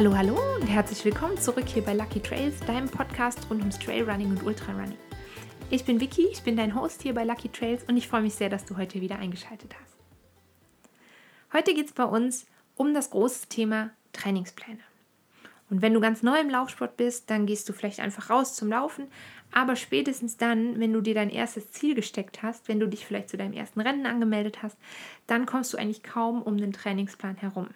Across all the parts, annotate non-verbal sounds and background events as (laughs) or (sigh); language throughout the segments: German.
Hallo, hallo und herzlich willkommen zurück hier bei Lucky Trails, deinem Podcast rund ums Trailrunning und Ultrarunning. Ich bin Vicky, ich bin dein Host hier bei Lucky Trails und ich freue mich sehr, dass du heute wieder eingeschaltet hast. Heute geht es bei uns um das große Thema Trainingspläne. Und wenn du ganz neu im Laufsport bist, dann gehst du vielleicht einfach raus zum Laufen, aber spätestens dann, wenn du dir dein erstes Ziel gesteckt hast, wenn du dich vielleicht zu deinem ersten Rennen angemeldet hast, dann kommst du eigentlich kaum um den Trainingsplan herum.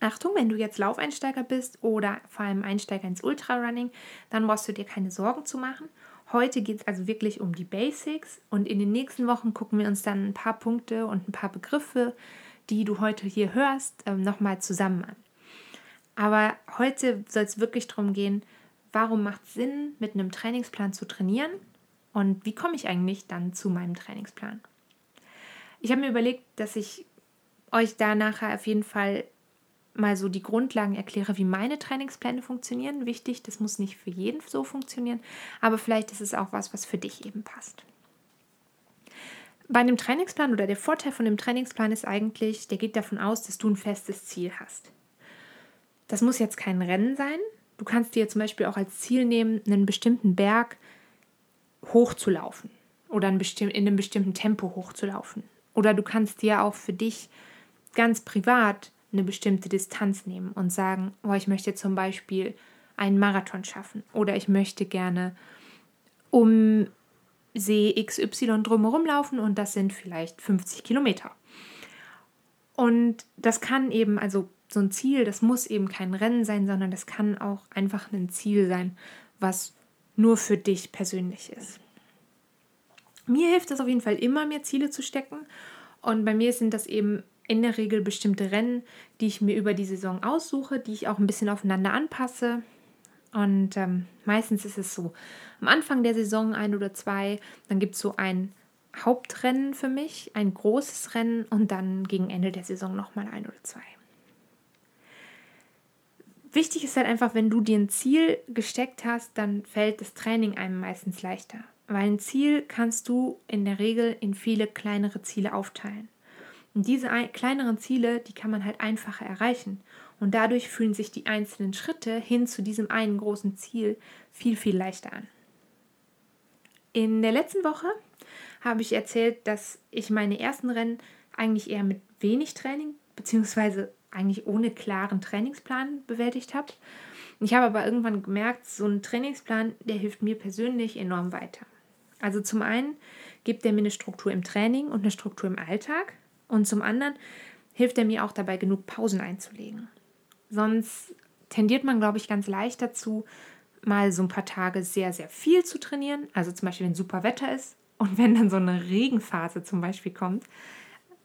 Achtung, wenn du jetzt Laufeinsteiger bist oder vor allem Einsteiger ins Ultrarunning, dann brauchst du dir keine Sorgen zu machen. Heute geht es also wirklich um die Basics und in den nächsten Wochen gucken wir uns dann ein paar Punkte und ein paar Begriffe, die du heute hier hörst, ähm, nochmal zusammen an. Aber heute soll es wirklich darum gehen, warum macht es Sinn, mit einem Trainingsplan zu trainieren und wie komme ich eigentlich dann zu meinem Trainingsplan. Ich habe mir überlegt, dass ich euch da nachher auf jeden Fall mal so die Grundlagen erkläre, wie meine Trainingspläne funktionieren. Wichtig, das muss nicht für jeden so funktionieren, aber vielleicht ist es auch was, was für dich eben passt. Bei einem Trainingsplan oder der Vorteil von dem Trainingsplan ist eigentlich, der geht davon aus, dass du ein festes Ziel hast. Das muss jetzt kein Rennen sein. Du kannst dir zum Beispiel auch als Ziel nehmen, einen bestimmten Berg hochzulaufen oder in einem bestimmten Tempo hochzulaufen. Oder du kannst dir auch für dich ganz privat eine bestimmte Distanz nehmen und sagen, oh, ich möchte zum Beispiel einen Marathon schaffen oder ich möchte gerne um See XY drumherum laufen und das sind vielleicht 50 Kilometer. Und das kann eben, also so ein Ziel, das muss eben kein Rennen sein, sondern das kann auch einfach ein Ziel sein, was nur für dich persönlich ist. Mir hilft es auf jeden Fall immer, mir Ziele zu stecken. Und bei mir sind das eben in der Regel bestimmte Rennen, die ich mir über die Saison aussuche, die ich auch ein bisschen aufeinander anpasse. Und ähm, meistens ist es so, am Anfang der Saison ein oder zwei, dann gibt es so ein Hauptrennen für mich, ein großes Rennen und dann gegen Ende der Saison nochmal ein oder zwei. Wichtig ist halt einfach, wenn du dir ein Ziel gesteckt hast, dann fällt das Training einem meistens leichter. Weil ein Ziel kannst du in der Regel in viele kleinere Ziele aufteilen. Und diese kleineren Ziele, die kann man halt einfacher erreichen. Und dadurch fühlen sich die einzelnen Schritte hin zu diesem einen großen Ziel viel, viel leichter an. In der letzten Woche habe ich erzählt, dass ich meine ersten Rennen eigentlich eher mit wenig Training, beziehungsweise eigentlich ohne klaren Trainingsplan bewältigt habe. Ich habe aber irgendwann gemerkt, so ein Trainingsplan, der hilft mir persönlich enorm weiter. Also zum einen gibt er mir eine Struktur im Training und eine Struktur im Alltag. Und zum anderen hilft er mir auch dabei, genug Pausen einzulegen. Sonst tendiert man, glaube ich, ganz leicht dazu, mal so ein paar Tage sehr, sehr viel zu trainieren. Also zum Beispiel, wenn super Wetter ist und wenn dann so eine Regenphase zum Beispiel kommt,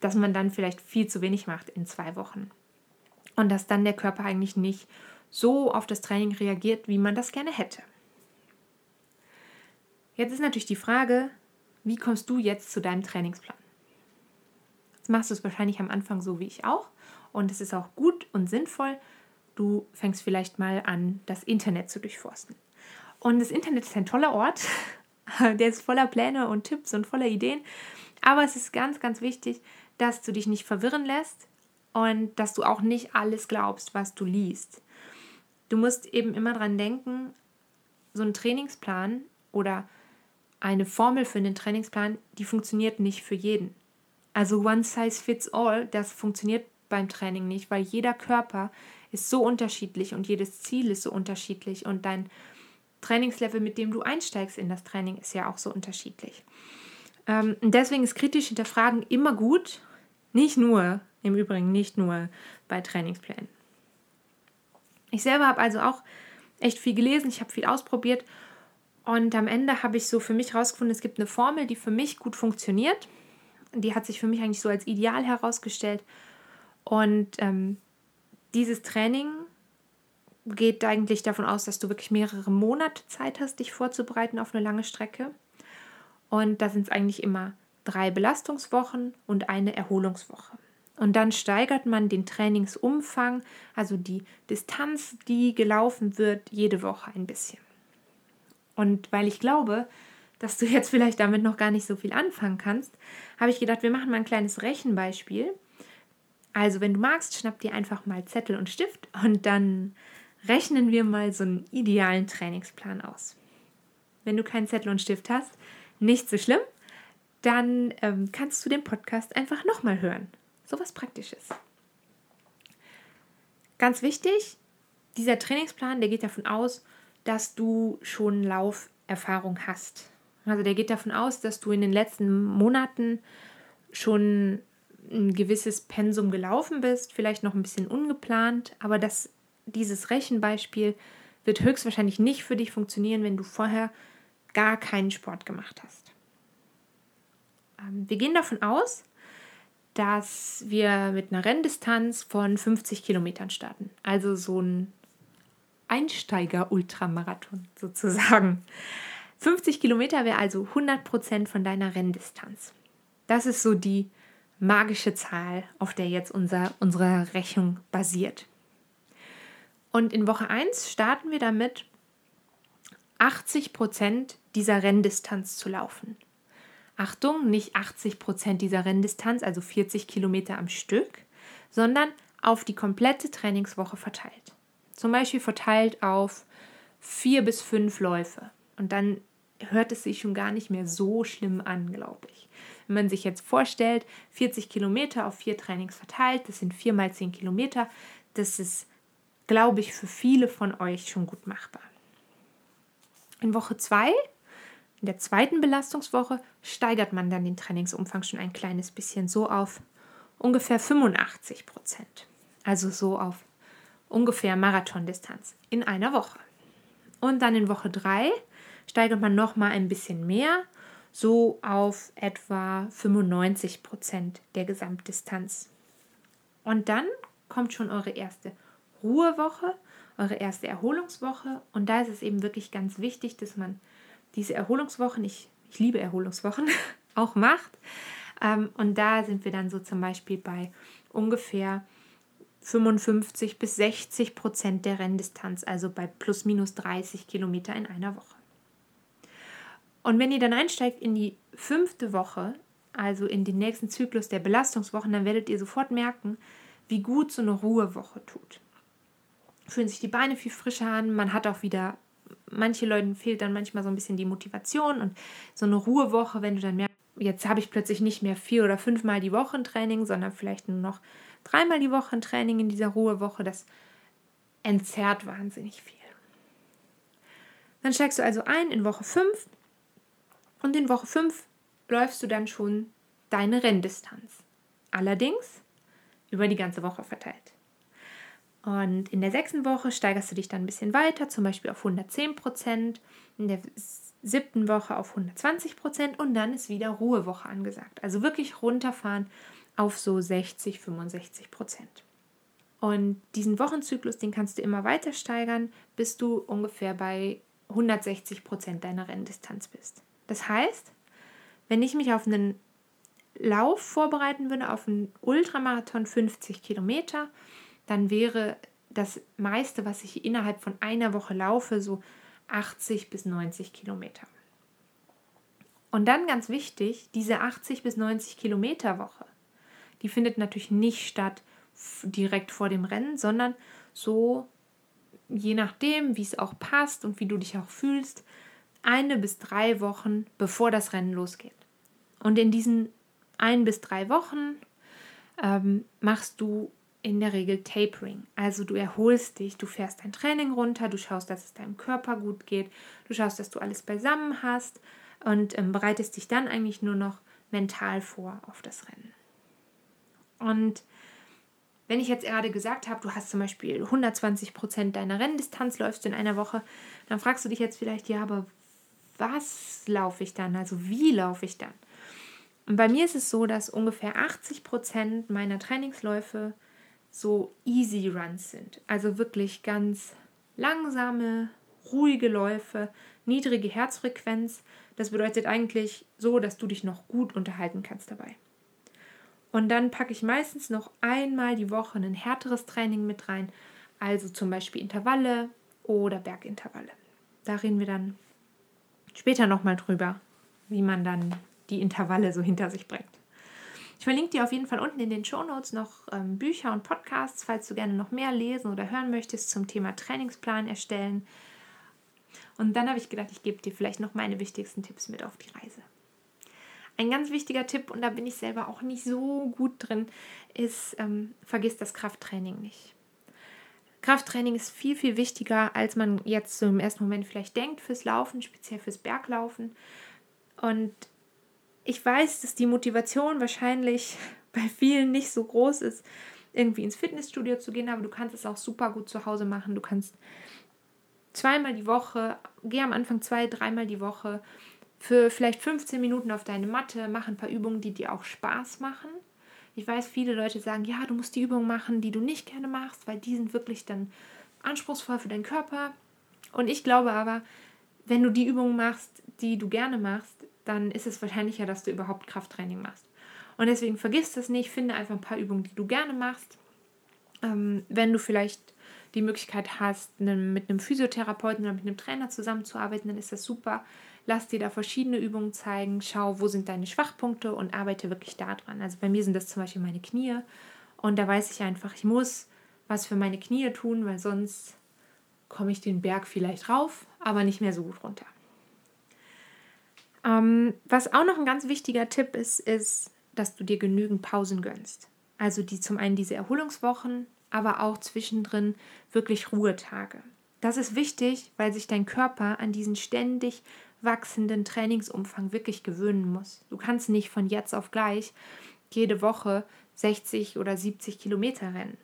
dass man dann vielleicht viel zu wenig macht in zwei Wochen. Und dass dann der Körper eigentlich nicht so auf das Training reagiert, wie man das gerne hätte. Jetzt ist natürlich die Frage, wie kommst du jetzt zu deinem Trainingsplan? Machst du es wahrscheinlich am Anfang so wie ich auch. Und es ist auch gut und sinnvoll. Du fängst vielleicht mal an, das Internet zu durchforsten. Und das Internet ist ein toller Ort. (laughs) Der ist voller Pläne und Tipps und voller Ideen. Aber es ist ganz, ganz wichtig, dass du dich nicht verwirren lässt und dass du auch nicht alles glaubst, was du liest. Du musst eben immer dran denken, so ein Trainingsplan oder eine Formel für einen Trainingsplan, die funktioniert nicht für jeden. Also One Size Fits All, das funktioniert beim Training nicht, weil jeder Körper ist so unterschiedlich und jedes Ziel ist so unterschiedlich und dein Trainingslevel, mit dem du einsteigst in das Training, ist ja auch so unterschiedlich. Ähm, deswegen ist kritisch hinterfragen immer gut, nicht nur, im Übrigen nicht nur bei Trainingsplänen. Ich selber habe also auch echt viel gelesen, ich habe viel ausprobiert und am Ende habe ich so für mich herausgefunden, es gibt eine Formel, die für mich gut funktioniert die hat sich für mich eigentlich so als ideal herausgestellt. Und ähm, dieses Training geht eigentlich davon aus, dass du wirklich mehrere Monate Zeit hast, dich vorzubereiten auf eine lange Strecke. Und da sind es eigentlich immer drei Belastungswochen und eine Erholungswoche. Und dann steigert man den Trainingsumfang, also die Distanz, die gelaufen wird, jede Woche ein bisschen. Und weil ich glaube, dass du jetzt vielleicht damit noch gar nicht so viel anfangen kannst, habe ich gedacht, wir machen mal ein kleines Rechenbeispiel. Also, wenn du magst, schnapp dir einfach mal Zettel und Stift und dann rechnen wir mal so einen idealen Trainingsplan aus. Wenn du keinen Zettel und Stift hast, nicht so schlimm, dann ähm, kannst du den Podcast einfach nochmal hören. So was Praktisches. Ganz wichtig, dieser Trainingsplan, der geht davon aus, dass du schon Lauferfahrung hast. Also der geht davon aus, dass du in den letzten Monaten schon ein gewisses Pensum gelaufen bist, vielleicht noch ein bisschen ungeplant, aber das, dieses Rechenbeispiel wird höchstwahrscheinlich nicht für dich funktionieren, wenn du vorher gar keinen Sport gemacht hast. Ähm, wir gehen davon aus, dass wir mit einer Renndistanz von 50 Kilometern starten. Also so ein Einsteiger-Ultramarathon sozusagen. 50 Kilometer wäre also 100 Prozent von deiner Renndistanz. Das ist so die magische Zahl, auf der jetzt unser, unsere Rechnung basiert. Und in Woche 1 starten wir damit, 80 Prozent dieser Renndistanz zu laufen. Achtung, nicht 80 Prozent dieser Renndistanz, also 40 Kilometer am Stück, sondern auf die komplette Trainingswoche verteilt. Zum Beispiel verteilt auf vier bis fünf Läufe. Und dann hört es sich schon gar nicht mehr so schlimm an, glaube ich. Wenn man sich jetzt vorstellt, 40 Kilometer auf vier Trainings verteilt, das sind vier mal zehn Kilometer, das ist, glaube ich, für viele von euch schon gut machbar. In Woche 2, in der zweiten Belastungswoche, steigert man dann den Trainingsumfang schon ein kleines bisschen, so auf ungefähr 85 Prozent. Also so auf ungefähr Marathondistanz in einer Woche. Und dann in Woche 3 steigert man noch mal ein bisschen mehr so auf etwa 95 Prozent der Gesamtdistanz. Und dann kommt schon eure erste Ruhewoche, eure erste Erholungswoche. Und da ist es eben wirklich ganz wichtig, dass man diese Erholungswochen, ich, ich liebe Erholungswochen, (laughs) auch macht. Ähm, und da sind wir dann so zum Beispiel bei ungefähr 55 bis 60 Prozent der Renndistanz, also bei plus minus 30 Kilometer in einer Woche. Und wenn ihr dann einsteigt in die fünfte Woche, also in den nächsten Zyklus der Belastungswochen, dann werdet ihr sofort merken, wie gut so eine Ruhewoche tut. Fühlen sich die Beine viel frischer an, man hat auch wieder, manche Leuten fehlt dann manchmal so ein bisschen die Motivation und so eine Ruhewoche, wenn du dann merkst, jetzt habe ich plötzlich nicht mehr vier oder fünfmal die Woche ein Training, sondern vielleicht nur noch dreimal die Woche ein Training in dieser Ruhewoche, das entzerrt wahnsinnig viel. Dann steigst du also ein in Woche 5 und in Woche 5 läufst du dann schon deine Renndistanz. Allerdings über die ganze Woche verteilt. Und in der sechsten Woche steigerst du dich dann ein bisschen weiter, zum Beispiel auf 110 Prozent, in der siebten Woche auf 120 Prozent und dann ist wieder Ruhewoche angesagt. Also wirklich runterfahren auf so 60, 65 Prozent. Und diesen Wochenzyklus, den kannst du immer weiter steigern, bis du ungefähr bei 160 Prozent deiner Renndistanz bist. Das heißt, wenn ich mich auf einen Lauf vorbereiten würde, auf einen Ultramarathon 50 Kilometer, dann wäre das meiste, was ich innerhalb von einer Woche laufe, so 80 bis 90 Kilometer. Und dann ganz wichtig, diese 80 bis 90 Kilometer Woche, die findet natürlich nicht statt direkt vor dem Rennen, sondern so je nachdem, wie es auch passt und wie du dich auch fühlst, eine bis drei Wochen, bevor das Rennen losgeht. Und in diesen ein bis drei Wochen ähm, machst du in der Regel Tapering. Also du erholst dich, du fährst dein Training runter, du schaust, dass es deinem Körper gut geht, du schaust, dass du alles beisammen hast und ähm, bereitest dich dann eigentlich nur noch mental vor auf das Rennen. Und wenn ich jetzt gerade gesagt habe, du hast zum Beispiel 120 Prozent deiner Renndistanz läufst in einer Woche, dann fragst du dich jetzt vielleicht, ja, aber was laufe ich dann? Also wie laufe ich dann? Und bei mir ist es so, dass ungefähr 80 Prozent meiner Trainingsläufe so Easy Runs sind. Also wirklich ganz langsame, ruhige Läufe, niedrige Herzfrequenz. Das bedeutet eigentlich so, dass du dich noch gut unterhalten kannst dabei. Und dann packe ich meistens noch einmal die Woche ein härteres Training mit rein, also zum Beispiel Intervalle oder Bergintervalle. Da reden wir dann später nochmal drüber, wie man dann die Intervalle so hinter sich bringt. Ich verlinke dir auf jeden Fall unten in den Show Notes noch ähm, Bücher und Podcasts, falls du gerne noch mehr lesen oder hören möchtest zum Thema Trainingsplan erstellen. Und dann habe ich gedacht, ich gebe dir vielleicht noch meine wichtigsten Tipps mit auf die Reise. Ein ganz wichtiger Tipp, und da bin ich selber auch nicht so gut drin, ist, ähm, vergiss das Krafttraining nicht. Krafttraining ist viel, viel wichtiger, als man jetzt so im ersten Moment vielleicht denkt fürs Laufen, speziell fürs Berglaufen. Und ich weiß, dass die Motivation wahrscheinlich (laughs) bei vielen nicht so groß ist, irgendwie ins Fitnessstudio zu gehen, aber du kannst es auch super gut zu Hause machen. Du kannst zweimal die Woche, geh am Anfang zwei, dreimal die Woche für vielleicht 15 Minuten auf deine Matte, mach ein paar Übungen, die dir auch Spaß machen. Ich weiß, viele Leute sagen, ja, du musst die Übungen machen, die du nicht gerne machst, weil die sind wirklich dann anspruchsvoll für deinen Körper. Und ich glaube aber, wenn du die Übungen machst, die du gerne machst, dann ist es wahrscheinlicher, dass du überhaupt Krafttraining machst. Und deswegen vergiss das nicht, finde einfach ein paar Übungen, die du gerne machst. Ähm, wenn du vielleicht die Möglichkeit hast, mit einem Physiotherapeuten oder mit einem Trainer zusammenzuarbeiten, dann ist das super. Lass dir da verschiedene Übungen zeigen, schau, wo sind deine Schwachpunkte und arbeite wirklich daran. Also bei mir sind das zum Beispiel meine Knie und da weiß ich einfach, ich muss was für meine Knie tun, weil sonst komme ich den Berg vielleicht rauf, aber nicht mehr so gut runter. Ähm, was auch noch ein ganz wichtiger Tipp ist, ist, dass du dir genügend Pausen gönnst. Also die zum einen diese Erholungswochen, aber auch zwischendrin wirklich Ruhetage. Das ist wichtig, weil sich dein Körper an diesen ständig wachsenden Trainingsumfang wirklich gewöhnen muss. Du kannst nicht von jetzt auf gleich jede Woche 60 oder 70 Kilometer rennen.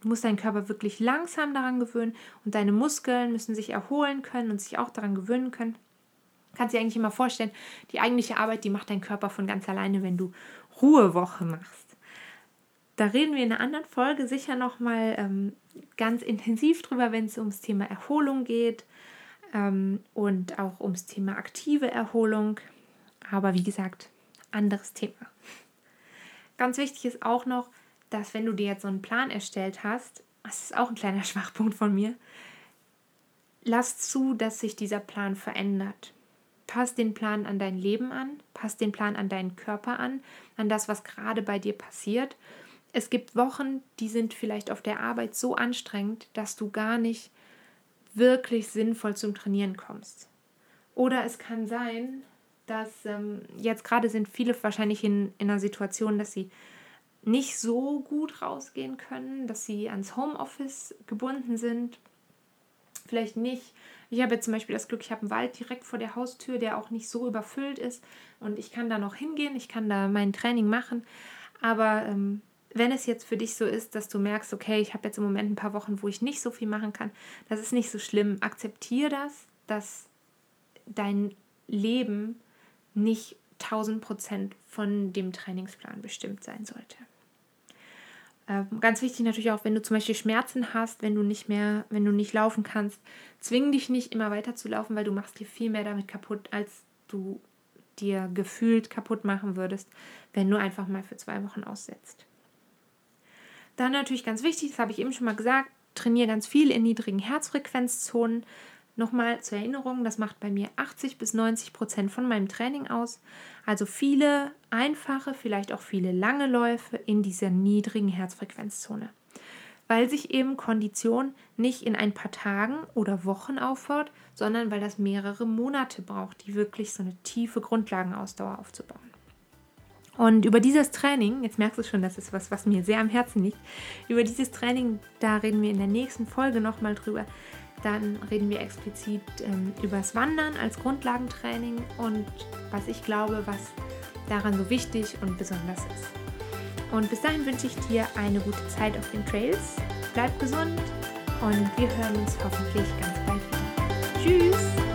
Du musst deinen Körper wirklich langsam daran gewöhnen und deine Muskeln müssen sich erholen können und sich auch daran gewöhnen können. Du kannst dir eigentlich immer vorstellen, die eigentliche Arbeit, die macht dein Körper von ganz alleine, wenn du Ruhewoche machst. Da reden wir in einer anderen Folge sicher nochmal ähm, ganz intensiv drüber, wenn es ums Thema Erholung geht ähm, und auch ums Thema aktive Erholung. Aber wie gesagt, anderes Thema. Ganz wichtig ist auch noch, dass wenn du dir jetzt so einen Plan erstellt hast, das ist auch ein kleiner (laughs) Schwachpunkt von mir, lass zu, dass sich dieser Plan verändert. Pass den Plan an dein Leben an, pass den Plan an deinen Körper an, an das, was gerade bei dir passiert. Es gibt Wochen, die sind vielleicht auf der Arbeit so anstrengend, dass du gar nicht wirklich sinnvoll zum Trainieren kommst. Oder es kann sein, dass ähm, jetzt gerade sind viele wahrscheinlich in, in einer Situation, dass sie nicht so gut rausgehen können, dass sie ans Homeoffice gebunden sind. Vielleicht nicht. Ich habe jetzt zum Beispiel das Glück, ich habe einen Wald direkt vor der Haustür, der auch nicht so überfüllt ist und ich kann da noch hingehen, ich kann da mein Training machen. Aber ähm, wenn es jetzt für dich so ist, dass du merkst, okay, ich habe jetzt im Moment ein paar Wochen, wo ich nicht so viel machen kann, das ist nicht so schlimm. Akzeptiere das, dass dein Leben nicht 1000 Prozent von dem Trainingsplan bestimmt sein sollte. Ähm, ganz wichtig natürlich auch, wenn du zum Beispiel Schmerzen hast, wenn du nicht mehr, wenn du nicht laufen kannst, zwing dich nicht immer weiter zu laufen, weil du machst dir viel mehr damit kaputt, als du dir gefühlt kaputt machen würdest, wenn du einfach mal für zwei Wochen aussetzt. Dann natürlich ganz wichtig, das habe ich eben schon mal gesagt, trainiere ganz viel in niedrigen Herzfrequenzzonen. Nochmal zur Erinnerung, das macht bei mir 80 bis 90 Prozent von meinem Training aus. Also viele einfache, vielleicht auch viele lange Läufe in dieser niedrigen Herzfrequenzzone. Weil sich eben Kondition nicht in ein paar Tagen oder Wochen aufbaut, sondern weil das mehrere Monate braucht, die wirklich so eine tiefe Grundlagenausdauer aufzubauen. Und über dieses Training, jetzt merkst du schon, das ist was, was mir sehr am Herzen liegt, über dieses Training, da reden wir in der nächsten Folge nochmal drüber. Dann reden wir explizit ähm, über das Wandern als Grundlagentraining und was ich glaube, was daran so wichtig und besonders ist. Und bis dahin wünsche ich dir eine gute Zeit auf den Trails. Bleib gesund und wir hören uns hoffentlich ganz bald wieder. Tschüss!